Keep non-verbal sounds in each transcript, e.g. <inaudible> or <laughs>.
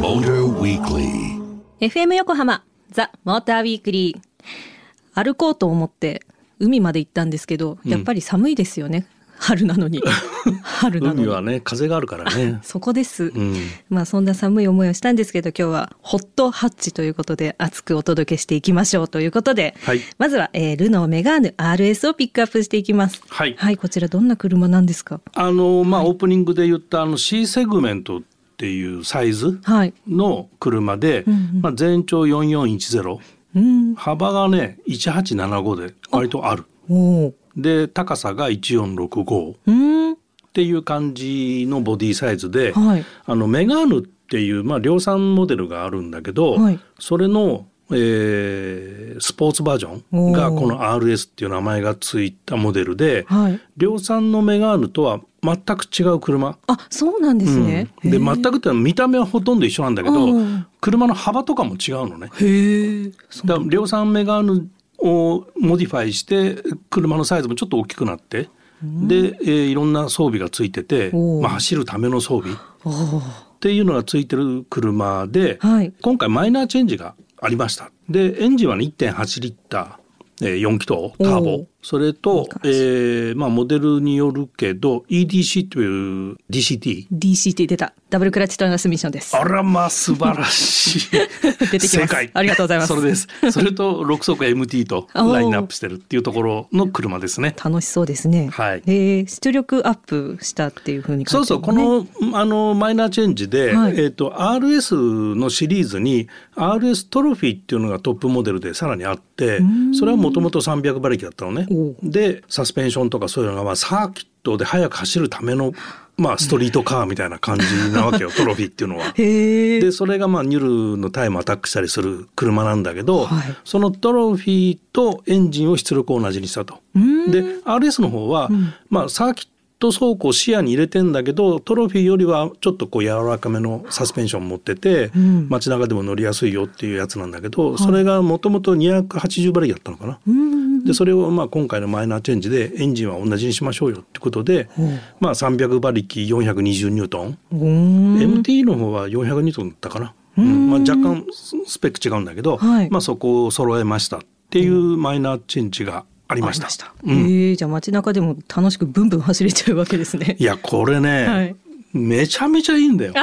Motor Weekly. FM 横浜ザ・モーターウィークリー歩こうと思って海まで行ったんですけどやっぱり寒いですよね、春なのに。<laughs> 春なのに。海はね風があるからね。そこです、うん。まあそんな寒い思いをしたんですけど今日はホットハッチということで熱くお届けしていきましょうということで、はい。まずは、えールノーメガーヌ RS をピックアップしていきます。はい。はいこちらどんな車なんですか？あのまあ、オープニングで言ったあの C セグメントっていうサイズはい。の車で、うんうん。まあ、全長4410うん。幅がね1875で割とある。おおで高さが1465っうん。ていう感じのボディサイズで、はい。あのメガーヌっていう、まあ、量産モデルがあるんだけど、はい。それの、えースポーツバージョンがこの RS っていう名前がついたモデルで、はい。量産のメガーヌとは全く違う車。あそうなんですね、うん。で全くってのは見た目はほとんど一緒なんだけど、うん車の幅とかも違うのね。へえだから量産メガーヌをモディファイして車のサイズもちょっと大きくなって、で、えーいろんな装備がついててまあ、走るための装備。っていうのがついてる車で、はい。今回マイナーチェンジがありました。でエンジンは、ね、1.8リッター。えー4気筒ターボそれとえーまあ、モデルによるけど EDC という DCT DCT 出た。ダブルクラッチトランスミッションです。あらまあ素晴らしい。<laughs> 出てきます。ありがとうございます。それです。それと6速 MT と <laughs> ラインナップしてるっていうところの車ですね。楽しそうですね。はい。えー出力アップしたっていうふうに書そいうそうこのあのマイナーチェンジで、はい。えっ、と RS のシリーズに RS トロフィーっていうのがトップモデルでさらにあってそれはもともと300馬力だったのねでサスペンションとかそういうのがまあサーキットで速く走るためのまあストリートカーみたいな感じなわけよ。<laughs> トロフィーっていうのは。でそれがまあニュルのタイムアタックしたりする車なんだけど、はい。そのトロフィーとエンジンを出力を同じにしたと。ん。で RS の方は、まあ、サーキット走行を視野に入れてんだけどトロフィーよりはちょっとこう柔らかめのサスペンション持ってて、ん。街中でも乗りやすいよっていうやつなんだけど、それがもともと280馬力だったのかな。うんでそれをまあ今回のマイナーチェンジでエンジンは同じにしましょうよってことで、まあ、300馬力420ニュートン、MT の方は400ニュートンだったかな、うん。まあ、若干スペック違うんだけど、はい。まあ、そこを揃えましたっていうマイナーチェンジがありました。えーじゃあ街中でも楽しくブンブン走れちゃうわけですね。いやこれね、はい。めちゃめちゃいいんだよ。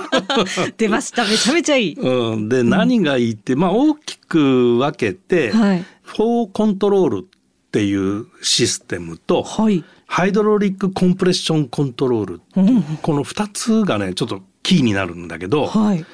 <laughs> 出ました。めちゃめちゃいい。うん、で何がいいって、まあ、大きく分けて、はいフォーコントロールっていうシステムと、はい。ハイドロリックコンプレッションコントロールうこの2つがねちょっとキーになるんだけど、はい。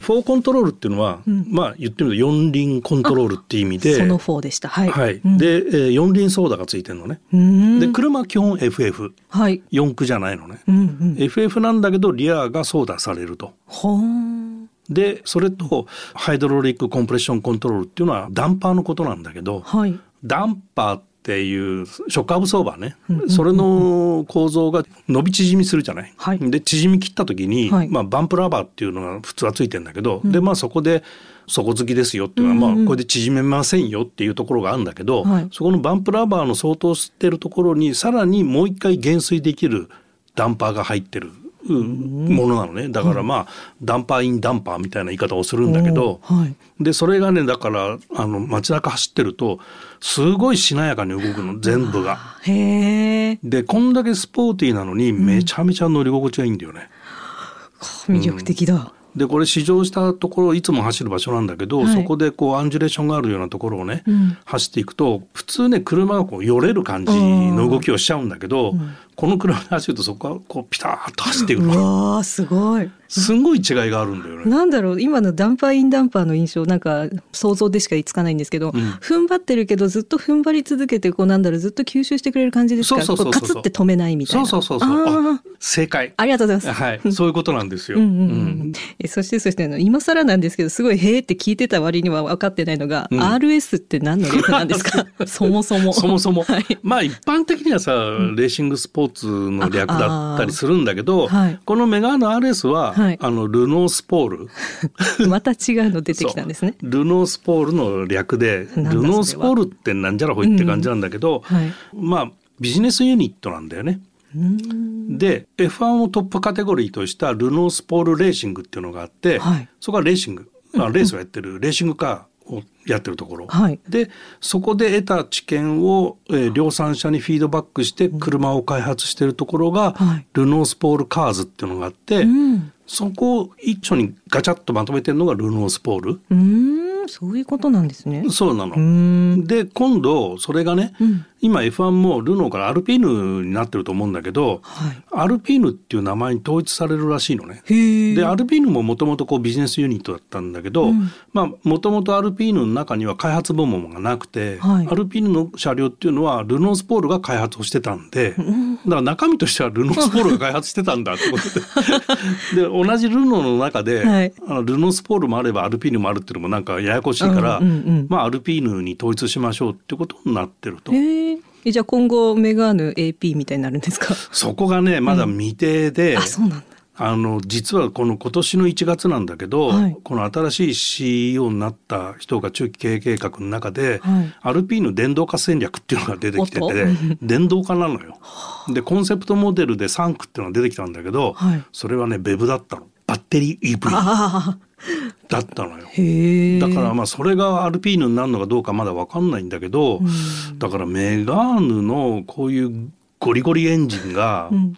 フォーコントロールっていうのは、ん。まあ言ってみると四輪コントロールっていう意味でその4でした。はい。はい。うん。で、えー四輪ソーダがついてるのね。うーん。で車は基本 FF はい。四駆じゃないのね。うんうん。FF なんだけどリアがソーダされると。ほーんでそれとハイドロリックコンプレッションコントロールっていうのはダンパーのことなんだけどはい。ダンパーっていうショックアブソーバーね、それの構造が伸び縮みするじゃない？はい。で縮み切った時に、はい。まあ、バンプラバーっていうのが普通はついてるんだけど、でまあそこで底付きですよっていうのは、まあ、これで縮めませんよっていうところがあるんだけど、はい。そこのバンプラバーの相当してるところにさらにもう一回減衰できるダンパーが入ってる。うんものなのね。だからまあ、ダンパーインダンパーみたいな言い方をするんだけど、はい。でそれがねだからあの街中走ってるとすごいしなやかに動くの全部が。でこんだけスポーティーなのにめちゃめちゃ乗り心地がいいんだよね。魅力的だ。でこれ試乗したところいつも走る場所なんだけど、はい。そこでこうアンジュレーションがあるようなところをね、うん。走っていくと普通ね車がこうよれる感じの動きをしちゃうんだけど、この車で走るとそこがこうピタッと走ってくのわーすごい。すんごい違いがあるんだよね。なんだろう今のダンパーインダンパーの印象なんか想像でしかつかないんですけど、踏ん張ってるけどずっと踏ん張り続けてこうなんだろうずっと吸収してくれる感じですか？そうそうそうそうカツって止めないみたいそうなそうそうそう。正解。ありがとうございます。はい、そういうことなんですよ。うんうんううん。ん、えそしてそしてあの今更なんですけどすごい「へーって聞いてた割には分かってないのが、うん。RS って何の略なんですか？<laughs> そもそも。そもそも、はい。まあ一般的にはさ、レーシングスポーツの略だったりするんだけど、あはい。このメガーの RS は、はい。あのルノースポール。<laughs> また違うの出てきたんですね。ルノースポールの略でルノースポールってなんじゃらほいって感じなんだけど、はい。まあビジネスユニットなんだよね。で F1 をトップカテゴリーとしたルノースポールレーシングっていうのがあって、はい。そこはレーシング、あレースをやってるレーシングカーをやってるところ、はい。でそこで得た知見を、えー量産者にフィードバックして車を開発してるところが、はい。ルノースポールカーズっていうのがあって、うんそこを一緒にガチャッとまとめてるのがルノースポール。うーんそういうことなんですね。そうなの。で今度それがね、うん今 F1 もルノーからアルピーヌになってると思うんだけど、はいアルピーヌっていう名前に統一されるらしいのね。でアルピーヌももともとこうビジネスユニットだったんだけど、うんまあもともとアルピーヌの中には開発部門がなくて、はいアルピーヌの車両っていうのはルノースポールが開発をしてたんで、だから中身としてはルノースポールが開発してたんだってこと <laughs> でで同じルノーの中で、はいあのルノースポールもあればアルピーヌもあるっていうのもなんかややこしいから、うんうんうんまあアルピーヌに統一しましょうってことになってると。へえ。えじゃあ今後メガーヌ AP みたいになるんですか？そこがねまだ未定で、あそうなんだ。あの実はこの今年の1月なんだけど、はい。この新しい CEO になった人が中期経営計画の中で、はい。アルピーヌ電動化戦略っていうのが出てきててと。<laughs> 電動化なのよ。でコンセプトモデルで3区っていうのが出てきたんだけど、はい。それはねベブだったの。バッテリー EV。だったのよ。だからまあそれがアルピーヌになるのかどうかまだ分かんないんだけど、だからメガーヌのこういうゴリゴリエンジンが、ん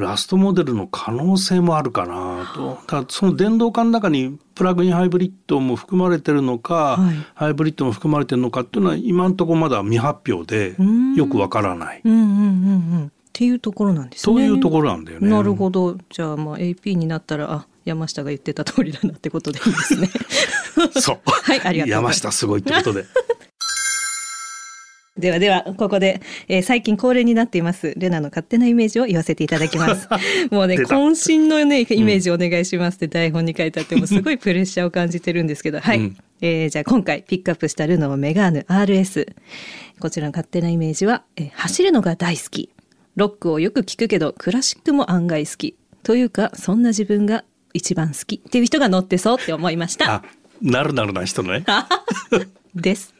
ラストモデルの可能性もあるかなと。ただその電動化の中にプラグインハイブリッドも含まれてるのか、はいハイブリッドも含まれてるのかっていうのは今のところまだ未発表でんよくわからない。うんうんうんうん。っていうところなんですね。そういうところなんだよね。なるほど。じゃあまあ AP になったらあ山下が言ってた通りだなってことでいいですね。<laughs> そう。<laughs> はいありがとうございます山下すごいってことで。ではではここで、えー最近恒例になっていますレナの勝手なイメージを言わせていただきます。<laughs> もうね渾身のねイメージお願いしますって台本に書いてあってもうすごいプレッシャーを感じてるんですけど、はい。うん。えーじゃあ今回ピックアップしたルノーメガーヌ RS こちらの勝手なイメージは、えー走るのが大好き。ロックをよく聞くけどクラシックも案外好き。というかそんな自分が一番好きっていう人が乗ってそうって思いました。あ、なるなるな人ね。<laughs> です。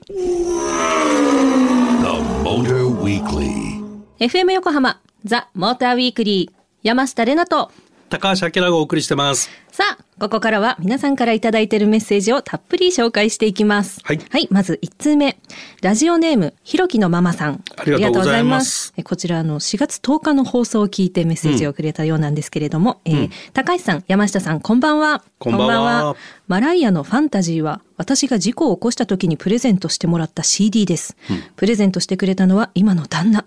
FM 横浜ザ・モーターウィークリー山下れなと高橋明がお送りしてます。さあ、ここからは皆さんからいただいているメッセージをたっぷり紹介していきます。はいまず1通目。ラジオネーム、ひろきのママさん。ありがとうございますますえこちら、あの、4月10日の放送を聞いてメッセージをくれたようなんですけれども、えー高橋さん、山下さん、こんばんは。こんばんはマライアのファンタジーは、私が事故を起こした時にプレゼントしてもらった CD です。プレゼントしてくれたのは今の旦那。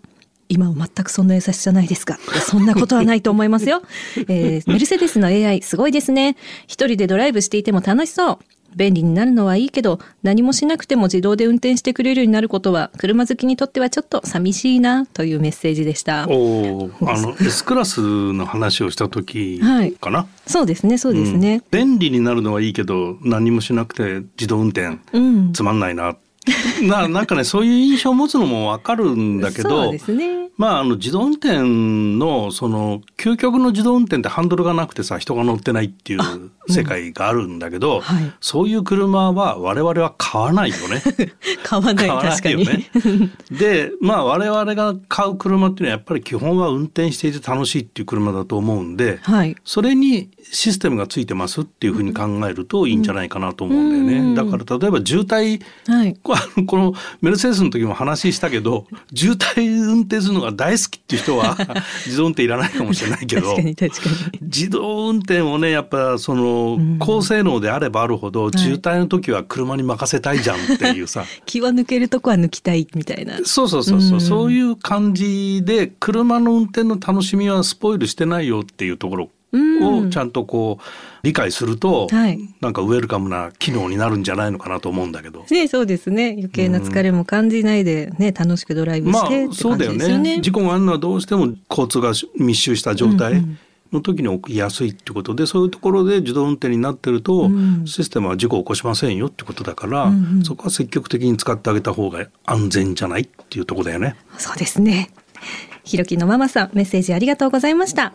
今は全くそんな優しさないですが、いやそんなことはないと思いますよ。<laughs> えーメルセデスの AI すごいですね。一人でドライブしていても楽しそう。便利になるのはいいけど、何もしなくても自動で運転してくれるようになることは、車好きにとってはちょっと寂しいな、というメッセージでした。おーあの <laughs> S クラスの話をした時はいかな。そうですね、そうですね。便利になるのはいいけど何もしなくて自動運転うん。つまんないな。<laughs> ななんかねそういう印象を持つのもわかるんだけど。まああの自動運転のその究極の自動運転ってハンドルがなくてさ人が乗ってないっていう世界があるんだけど、はいそういう車は我々は買わないよね。<laughs> 買わない、買わな確かに。<laughs> ね。でまあ我々が買う車っていうのはやっぱり基本は運転していて楽しいっていう車だと思うんで、はい。それにシステムがついてますっていうふうに考えるといいんじゃないかなと思うんだよね。うんだから例えば渋滞はい。こあのこのメルセデスの時も話したけど渋滞運転するのが大好きっていう人は <laughs> 自動運転いらないかもしれないけど。自動運転をねやっぱそのん。高性能であればあるほどい。渋滞の時は車に任せたいじゃんっていうさ、<laughs> 気は抜けるとこは抜きたい、みたいな。そうそうそうそう、うん。そういう感じで車の運転の楽しみはスポイルしてないよっていうところうんをちゃんとこう理解すると、はいなんかウェルカムな機能になるんじゃないのかなと思うんだけど。ね、そうですね。余計な疲れも感じないで、ね、楽しくドライブまあしてってそうだよね。ね事故があるのはどうしても交通が密集した状態うんうんの時に起きやすいってことでそういうところで自動運転になってると、うんシステムは事故を起こしませんよってことだから、うんうんそこは積極的に使ってあげた方が安全じゃないっていうところだよね。そうですね。ひろきのママさん、メッセージありがとうございました。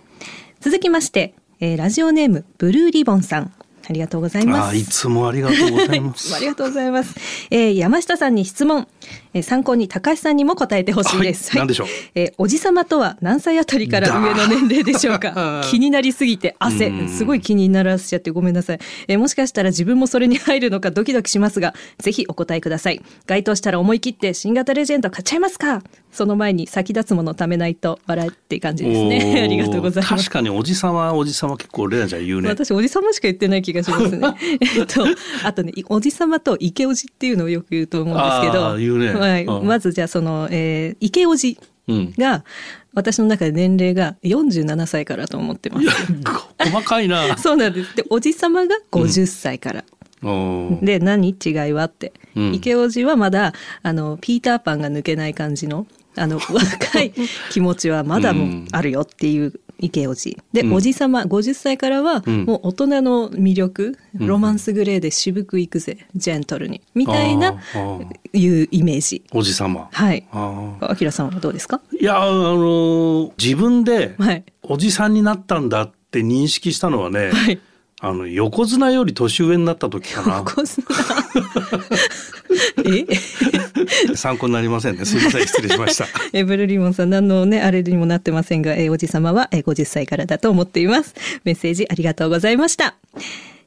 続きまして、えーラジオネーム、ブルーリボンさん。ありがとうございます。いつもありがとうございますも <laughs> あ。りがとうございます。えー山下さんに質問。えー参考に高橋さんにも答えてほしいです。はい何でしょう？えーおじさまとは何歳あたりから上の年齢でしょうか？だ <laughs> 気になりすぎて汗うんすごい気にならせちゃってごめんなさい、えーもしかしたら自分もそれに入るのかドキドキしますがぜひお答えください該当したら思い切って新型レジェンド買っちゃいますか？その前に先立つもの貯めないと笑えって感じですね。ありがとうございます。確かにおじさまはおじさま結構レナちゃん言うね。私おじさましか言ってない気がしますね。<laughs> えっとあとねいおじさまと池おじっていうのをよく言うと思うんですけど、ね。はい、うん。まずじゃあその、えー、池おじうん。が私の中で年齢が47歳からと思ってます。細かいな。<laughs> そうなんです。でおじさまが50歳から。おー。で何？違いは？って、うん。池おじはまだあのピーターパンが抜けない感じのあの <laughs> 若い気持ちはまだもあるよっていう池おじで、うん。おじさま50歳からはうん。もう大人の魅力、うん。ロマンスグレーで渋くいくぜジェントルに。みたいないうイメージ。おじさま。はい。あきらさんはどうですか？いやあのー自分ではい。おじさんになったんだって認識したのはね、はい。あの横綱より年上になった時かな。横綱。<laughs> え？参考になりませんね。すみません失礼しました。<laughs> えブルーリモンさん何のねあれにもなってませんが、えおじさまはえ50歳からだと思っていますメッセージありがとうございました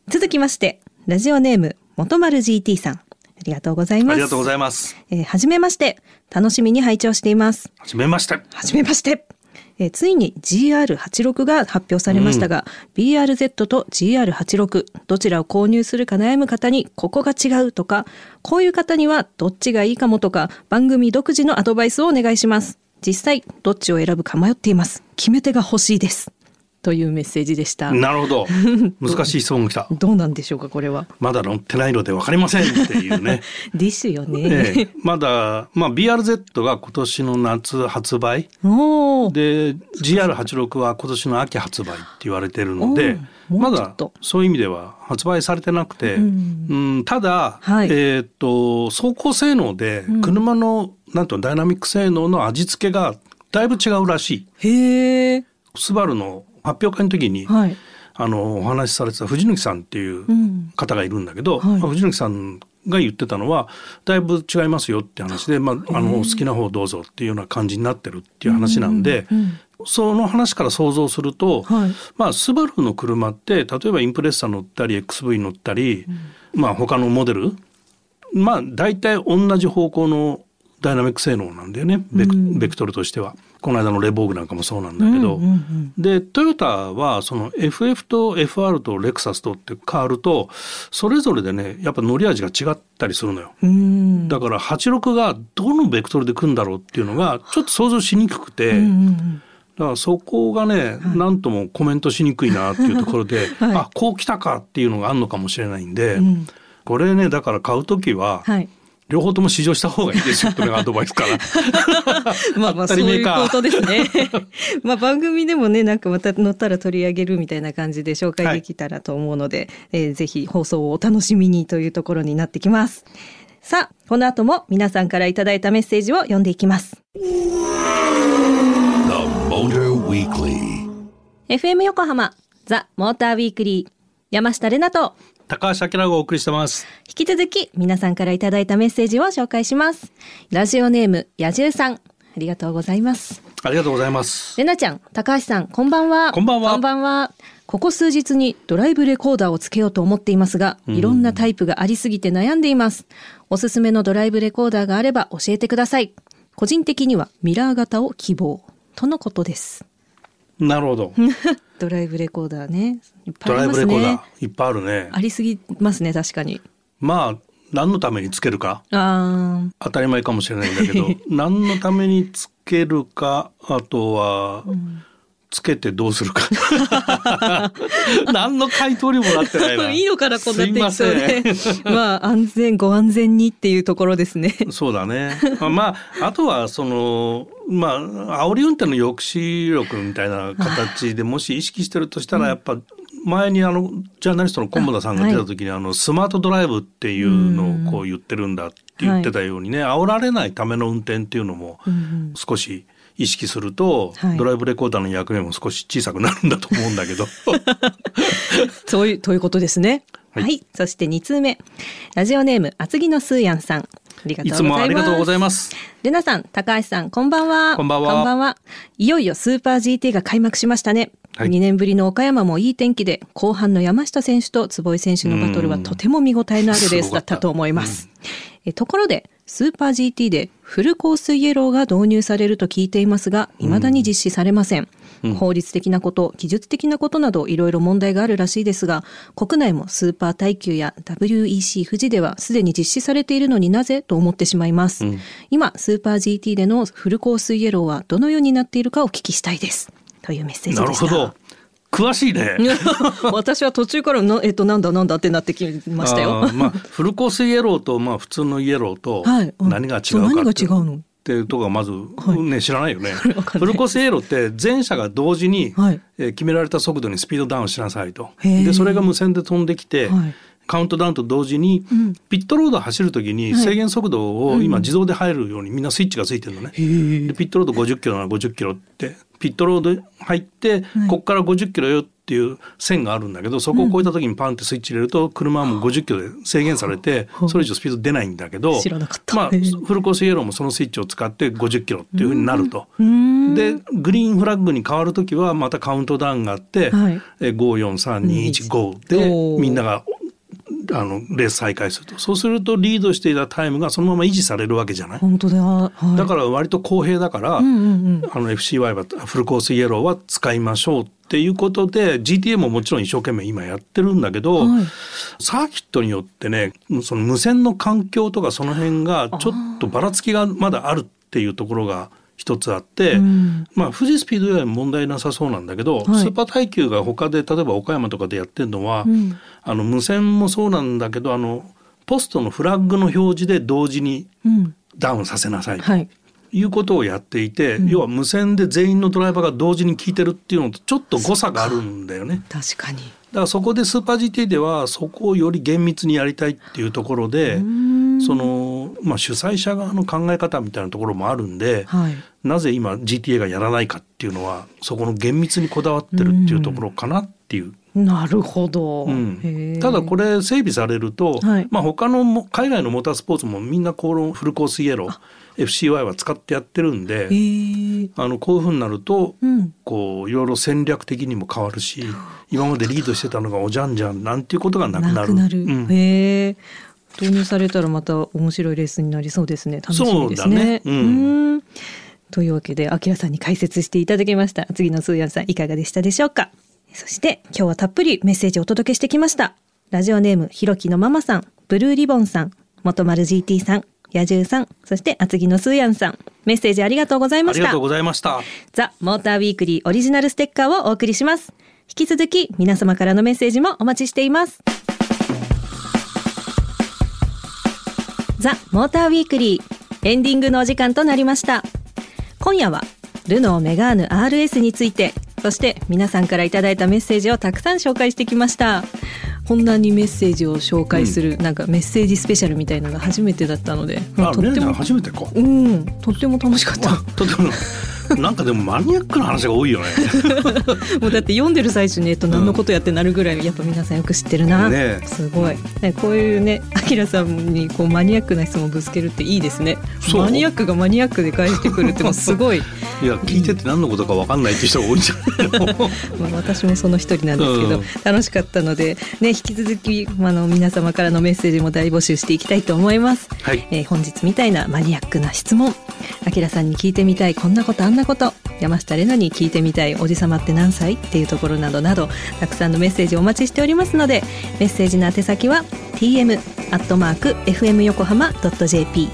続きましてラジオネーム元丸 GT さんありがとうございますありがとうございます。えーはじめまして楽しみに拝聴していますはじめまして。はじめまして。えーついに GR86 が発表されましたが、BRZ と GR86 どちらを購入するか悩む方にここが違うとかこういう方にはどっちがいいかもとか番組独自のアドバイスをお願いします。実際どっちを選ぶか迷っています。決め手が欲しいですというメッセージでした。なるほど。<laughs> 難しい質問が。どうなんでしょうかこれは。まだ乗ってないのでわかりませんっていうね。<laughs> ですよね、ええ。まだ、まあ、BRZ が今年の夏発売。で GR86 は今年の秋発売って言われてるのでまだそういう意味では発売されてなくて、ううんんただ、はい。えーっと走行性能でうん。車の、なんていうのダイナミック性能の味付けがだいぶ違うらしい。へえスバルの発表会の時に、はい。あのお話しされてた藤貫さんっていううん。方がいるんだけど、はい。まあ藤貫さんが言ってたのはだいぶ違いますよって話で、まあ、あのお好きな方どうぞっていうような感じになってるっていう話なんで、うんうんその話から想像すると、はい。まあスバルの車って例えばインプレッサ乗ったり XV 乗ったり、まあ他のモデルまあ大体同じ方向のダイナミック性能なんだよねベク,、うんベクトルとしては。この間のレボーグなんかもそうなんだけど、うんうんうんでトヨタはその FF と FR とレクサスとって変わるとそれぞれでねやっぱ乗り味が違ったりするのよ。うん。だから86がどのベクトルで組んだろうっていうのがちょっと想像しにくくて、うんうんうんだからそこがね、なんともコメントしにくいなっていうところで、<laughs> はい。あこう来たかっていうのがあるのかもしれないんで、うん。これねだから買う時は、はい。両方とも試乗した方がいいですよっていうアドバイスかな。<laughs> まあまあそういうことですね。<laughs> まあ番組でもねなんかまた乗ったら取り上げるみたいな感じで紹介できたらと思うので、えーぜひ放送をお楽しみにというところになってきます。さあこの後も皆さんからいただいたメッセージを読んでいきます。The Motor Weekly. FM 横浜ザ・モーターウィークリー山下れなと高橋明がお送りしてます。引き続き皆さんからいただいたメッセージを紹介します。ラジオネーム野獣さんありがとうございます。ありがとうございます。れなちゃん、高橋さん、こんばんは。こんばんはこんばんは。ここ数日にドライブレコーダーをつけようと思っていますが、いろんなタイプがありすぎて悩んでいます。おすすめのドライブレコーダーがあれば教えてください。個人的にはミラー型を希望。とのことです。なるほど。<laughs> ドライブレコーダーね。いっぱドライブレコーダーね。いっぱいあるね。ありすぎますね、確かに。まあ何のためにつけるかあ当たり前かもしれないんだけど <laughs> 何のためにつけるかあとは、つけてどうするか。<laughs> 何の回答にもなってないな。<laughs> いいのかな、こんな適当で。<laughs> まあ、安全、ご安全にっていうところですね。そうだね。まあ、あとは、その、まあ、煽り運転の抑止力みたいな形でもし意識してるとしたら、やっぱ、前にあの、ジャーナリストの小村さんが出た時に、あの、スマートドライブっていうのをこう言ってるんだって言ってたようにね、煽られないための運転っていうのもうん。少し意識すると、はいドライブレコーダーの役目も少し小さくなるんだと思うんだけど。<laughs> そういう、ということですね。は、はいいそして2通目。ラジオネーム、厚木のスーヤンさん。りがとうございます。いつもありがとうございます。レナさん、高橋さん、こんばんは。こんばんはこんばんは。いよいよスーパー GT が開幕しましたね。はい2年ぶりの岡山もいい天気で、後半の山下選手と坪井選手のバトルはとても見応えのあるレースだったと思います。えところで、スーパー GT でフルコースイエローが導入されると聞いていますが、未だに実施されません。法律的なこと、技術的なことなどいろいろ問題があるらしいですが、国内もスーパー耐久や WEC 富士ではすでに実施されているのになぜと思ってしまいます。今、スーパー GT でのフルコースイエローはどのようになっているかお聞きしたいです。というメッセージなでした。るほど。詳しいね。<laughs> 私は途中からな、えっと、なんだなんだってなってきましたよ。まあ、フルコースイエローと、まあ、普通のイエローと何が違うそう何が違うの？っていうとこまず、はい。ね知らないよね。<laughs> フルコースイエローって全車が同時に、はい。えー決められた速度にスピードダウンしなさいと。でそれが無線で飛んできて、はいカウントダウンと同時に、うん。ピットロード走る時にはい。制限速度を今自動で入るようにみんなスイッチがついてるのね。でピットロード50キロなら50キロってピットロード入って、ここから50キロよっていう線があるんだけどそこを越えた時にパンってスイッチ入れると車はもう50キロで制限されてそれ以上スピード出ないんだけどまあフルコースイエローもそのスイッチを使って50キロっていうふうになると。でグリーンフラッグに変わる時はまたカウントダウンがあって、はい。えー54321おでー。みんながあのレース再開するとそうするとリードしていたタイムがそのまま維持されるわけじゃない？本当だ。はい、だから割と公平だから、うんうんうん。あの FCY はフルコースイエローは使いましょうっていうことで GTA ももちろん一生懸命今やってるんだけど、はいサーキットによってねその無線の環境とかその辺がちょっとばらつきがまだあるっていうところが一つあって、うんまあ富士スピードウェイは問題なさそうなんだけど、はいスーパー耐久が他で例えば岡山とかでやってるのは、うんあの無線もそうなんだけどあのポストのフラッグの表示で同時にうん。ダウンさせなさいとはい。いうことをやっていて、要は無線で全員のドライバーが同時に聞いてるっていうのとちょっと誤差があるんだよね。確かに。だからそこでスーパー GT ではそこをより厳密にやりたいっていうところでその、まあ、主催者側の考え方みたいなところもあるんで、はい。なぜ今 GTA がやらないかっていうのはそこの厳密にこだわってるっていうところかなっていう。なるほど。うんただこれ整備されると、はいまあ、他のも海外のモータースポーツもみんなこのフルコースイエロー FCY は使ってやってるんで、あのこういうふうになると、うん。こういろいろ戦略的にも変わるし今までリードしてたのがおじゃんじゃんなんていうことがなくなる。なくなる。うんへえ。導入されたらまた面白いレースになりそうですね。楽しみですね。そうだねうんんというわけで、あきらさんに解説していただきました。次のスーヤンさんいかがでしたでしょうか？そして今日はたっぷりメッセージをお届けしてきました。ラジオネームひろきのママさん、ブルーリボンさん、元丸 GT さん、野獣さん、そして厚木のスーヤンさん、メッセージありがとうございましたありがとう。ございました。ザ・モーターウィークリーオリジナルステッカーをお送りします。引き続き皆様からのメッセージもお待ちしています。ザ・モーターウィークリーエンディングのお時間となりました。今夜はルノーメガーヌ RS について、そして皆さんからいただいたメッセージをたくさん紹介してきました。本題にメッセージを紹介する、なんかメッセージスペシャルみたいなのが初めてだったので、あ、レンちゃんとっても、初めてか。うん、とっても楽しかった。とてもなんかでもマニアックな話が多いよね。<laughs> もうだって読んでる最中にえっと何のことやってなるぐらいやっぱ皆さんよく知ってるな、ねえすごい、ね、こういうねあきらさんにこうマニアックな質問をぶつけるっていいですねマニアックがマニアックで返してくるってもうすごい、<laughs> いや聞いてて何のことかわかんないっていう人が多いんじゃないの。<laughs> まあ、私もその一人なんですけど、うん楽しかったので、ね、引き続きあの皆様からのメッセージも大募集していきたいと思います。はい。えー本日みたいなマニアックな質問あきらさんに聞いてみたいこんなことあんなこと山下玲奈に聞いてみたいおじさまって何歳っていうところなどなどたくさんのメッセージお待ちしておりますのでメッセージの宛先は tm アットマーク fm 横浜 .jp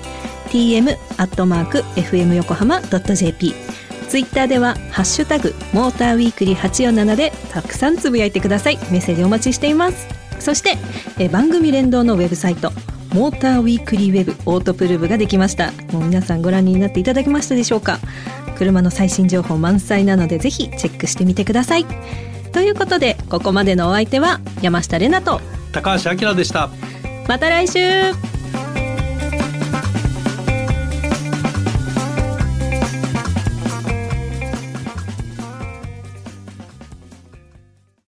tm アットマーク fm 横浜 .jp ツイッターでは「ハッシュタグモーターウィークリー847」でたくさんつぶやいてください。メッセージお待ちしています。そしてえ番組連動のウェブサイトモーターウィークリーウェブオートプルーブができました。もう皆さんご覧になっていただけましたでしょうか。車の最新情報満載なのでぜひチェックしてみてくださいということでここまでのお相手は山下れなと高橋明でした。また来週